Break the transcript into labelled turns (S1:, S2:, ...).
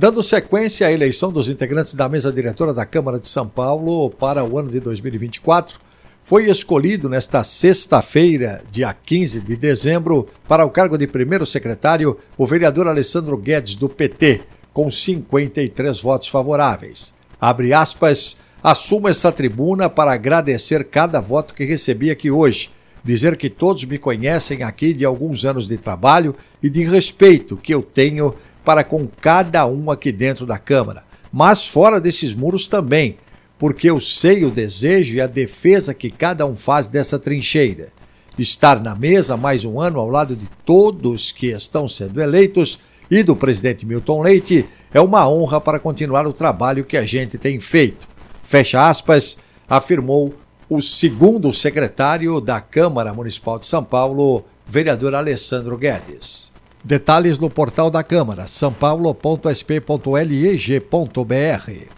S1: Dando sequência à eleição dos integrantes da mesa diretora da Câmara de São Paulo para o ano de 2024, foi escolhido nesta sexta-feira, dia 15 de dezembro, para o cargo de primeiro secretário o vereador Alessandro Guedes, do PT, com 53 votos favoráveis. Abre aspas, assumo essa tribuna para agradecer cada voto que recebi aqui hoje, dizer que todos me conhecem aqui de alguns anos de trabalho e de respeito que eu tenho para com cada um aqui dentro da Câmara, mas fora desses muros também, porque eu sei o desejo e a defesa que cada um faz dessa trincheira. Estar na mesa mais um ano ao lado de todos que estão sendo eleitos e do presidente Milton Leite é uma honra para continuar o trabalho que a gente tem feito. Fecha aspas, afirmou o segundo secretário da Câmara Municipal de São Paulo, vereador Alessandro Guedes. Detalhes no portal da Câmara, sãopaulo.sp.leg.br.